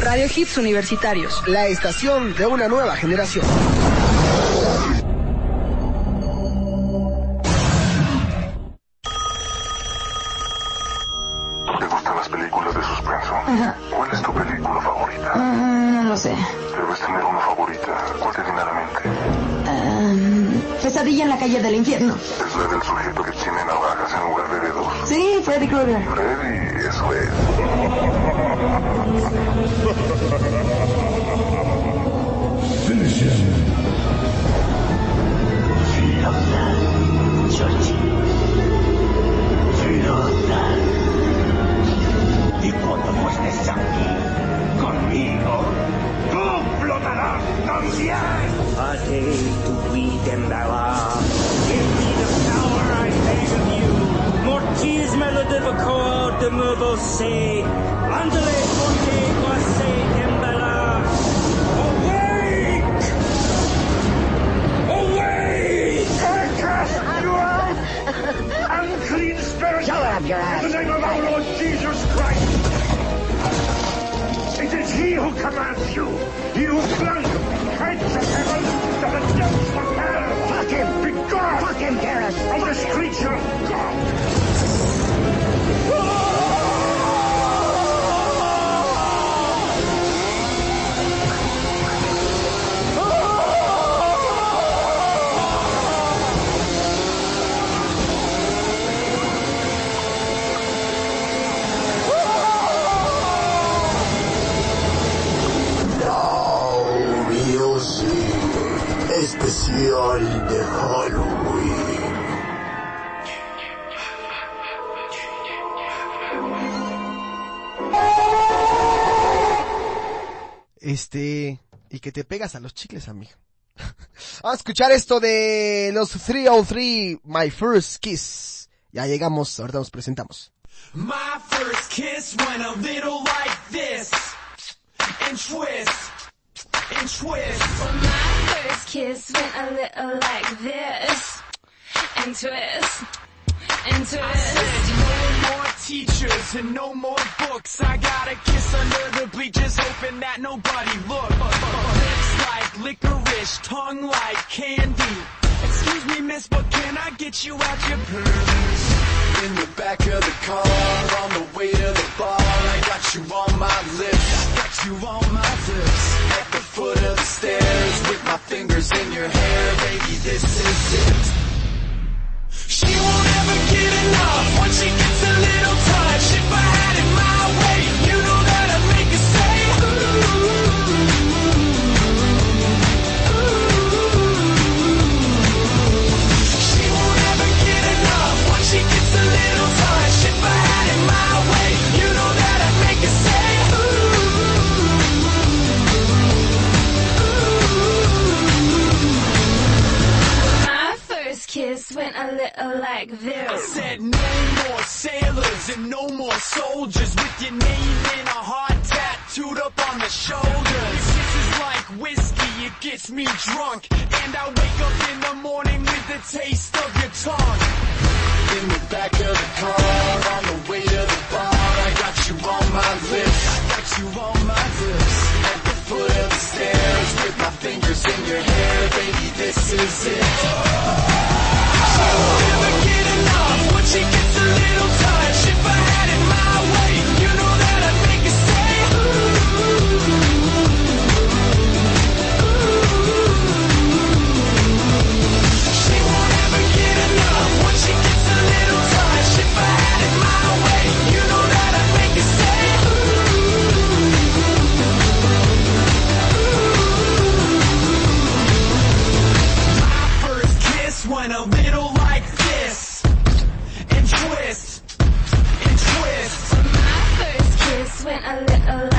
Radio Hits Universitarios, la estación de una nueva generación. ¿Te gustan las películas de suspenso? ¿Cuál es tu película favorita? Mm, no lo sé. Debes tener una favorita. ¿Cuál te viene a la mente? Um, pesadilla en la calle del infierno. Es la del sujeto que tiene navajas en lugar de dedos. Sí, Freddy Krueger. Freddy, eso es. To and. Give me the power I of you. Mortis me le devacore de me você. Andale forte. Awake! Awake! I cast you out! Unclean spirit! Shut up, your ass. In the name of our Lord Jesus Christ! It is he who commands you! He who flung of God! especial de Este. Y que te pegas a los chicles, amigo. Vamos a escuchar esto de los 303, My First Kiss. Ya llegamos, ahorita nos presentamos. My first kiss went a little like this. And twist. And twist. My first kiss went a little like this. And twist. And twist. Teachers and no more books. I got a kiss under the bleachers, hoping that nobody looked. Lips like licorice, tongue like candy. Excuse me, miss, but can I get you out your purse? In the back of the car, on the way to the bar, I got you on my lips. I got you on my lips. At the foot of the stairs, with my fingers in your hair, baby, this is it. Kiss went a little like this. I said no more sailors and no more soldiers with your name in a heart tattooed up on the shoulders. This is like whiskey, it gets me drunk. And I wake up in the morning with the taste of your tongue. In the back of the car, on the way to the bar, I got you on my lips. I got you on my lips. At the foot of the stairs, with my fingers in your hair, baby, this is it. a little like this and twist and twist. My first kiss went a little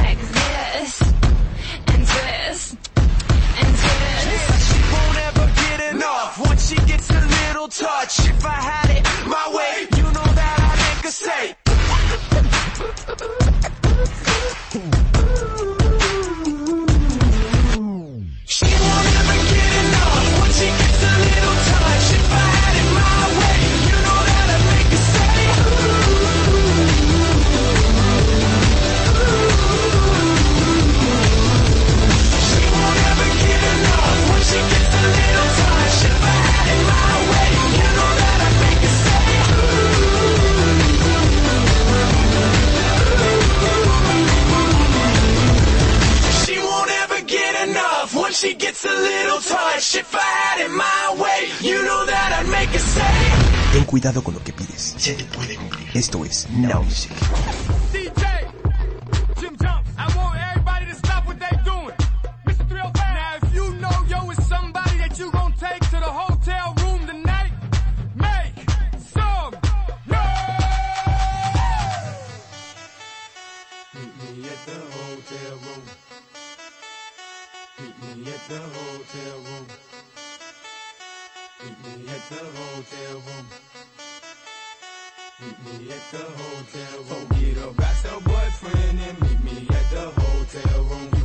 she gets a little touch. If I had it my way, you know that I'd make her say. Ten cuidado con lo que pides. Se te puede cumplir. Esto es Now Music. Meet me at the hotel room. Meet me at the hotel room. Meet me at the hotel room. Forget about your boyfriend and meet me at the hotel room.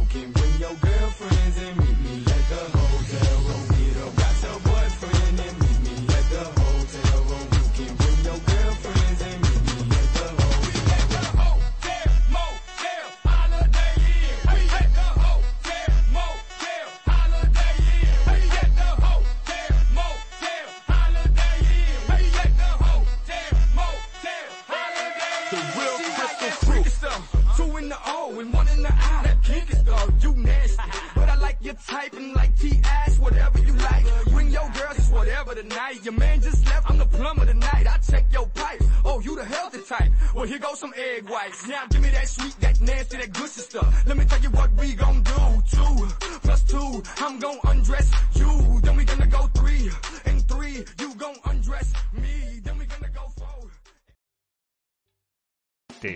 In the I. That kinky stuff, you nasty. But I like your type and like T.I., whatever you like. Bring your girls, it's whatever tonight. Your man just left, I'm the plumber tonight. I check your pipe. Oh, you the healthy type. Well, here goes some egg whites. Now give me that sweet, that nasty, that good stuff. Let me tell you what we gon' do. Two plus two, I'm gon' undress